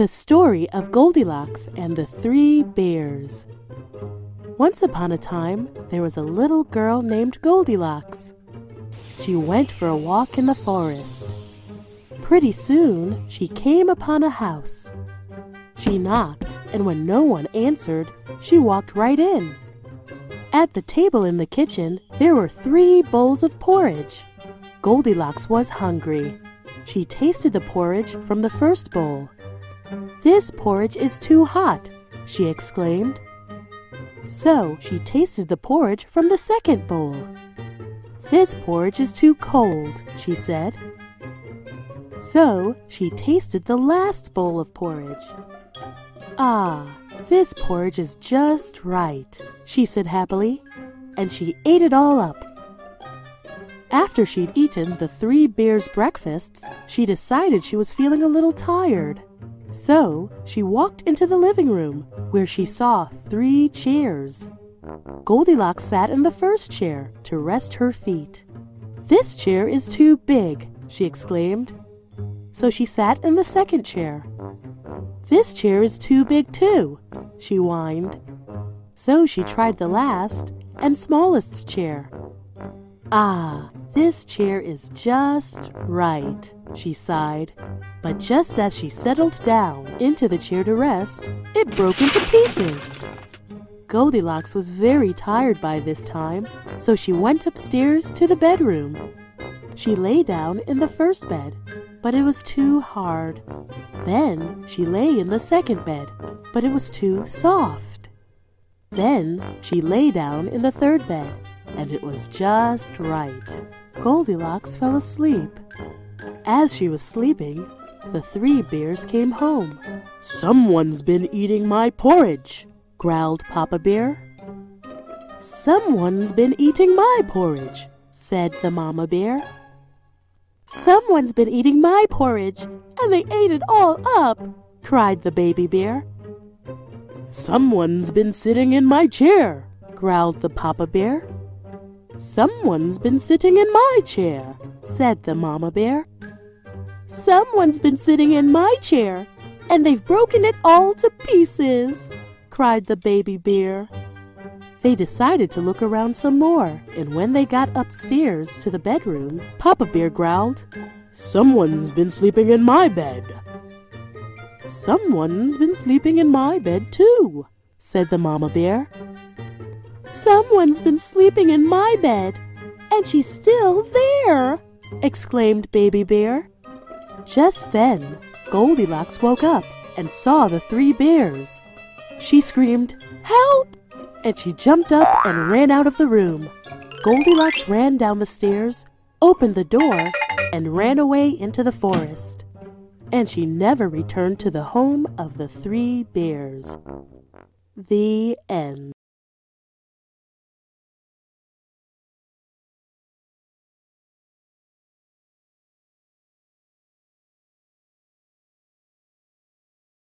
The story of Goldilocks and the Three Bears. Once upon a time, there was a little girl named Goldilocks. She went for a walk in the forest. Pretty soon, she came upon a house. She knocked, and when no one answered, she walked right in. At the table in the kitchen, there were three bowls of porridge. Goldilocks was hungry. She tasted the porridge from the first bowl. This porridge is too hot, she exclaimed. So she tasted the porridge from the second bowl. This porridge is too cold, she said. So she tasted the last bowl of porridge. Ah, this porridge is just right, she said happily, and she ate it all up. After she'd eaten the three bears' breakfasts, she decided she was feeling a little tired. So she walked into the living room, where she saw three chairs. Goldilocks sat in the first chair to rest her feet. This chair is too big, she exclaimed. So she sat in the second chair. This chair is too big too, she whined. So she tried the last and smallest chair. Ah, this chair is just right, she sighed. But just as she settled down into the chair to rest, it broke into pieces. Goldilocks was very tired by this time, so she went upstairs to the bedroom. She lay down in the first bed, but it was too hard. Then she lay in the second bed, but it was too soft. Then she lay down in the third bed, and it was just right. Goldilocks fell asleep. As she was sleeping, the three bears came home. Someone's been eating my porridge, growled Papa Bear. Someone's been eating my porridge, said the Mama Bear. Someone's been eating my porridge, and they ate it all up, cried the baby bear. Someone's been sitting in my chair, growled the Papa Bear. Someone's been sitting in my chair, said the Mama Bear. Someone's been sitting in my chair, and they've broken it all to pieces, cried the baby bear. They decided to look around some more, and when they got upstairs to the bedroom, Papa Bear growled, Someone's been sleeping in my bed. Someone's been sleeping in my bed too, said the Mama Bear. Someone's been sleeping in my bed, and she's still there, exclaimed Baby Bear. Just then, Goldilocks woke up and saw the three bears. She screamed, Help! And she jumped up and ran out of the room. Goldilocks ran down the stairs, opened the door, and ran away into the forest. And she never returned to the home of the three bears. The end.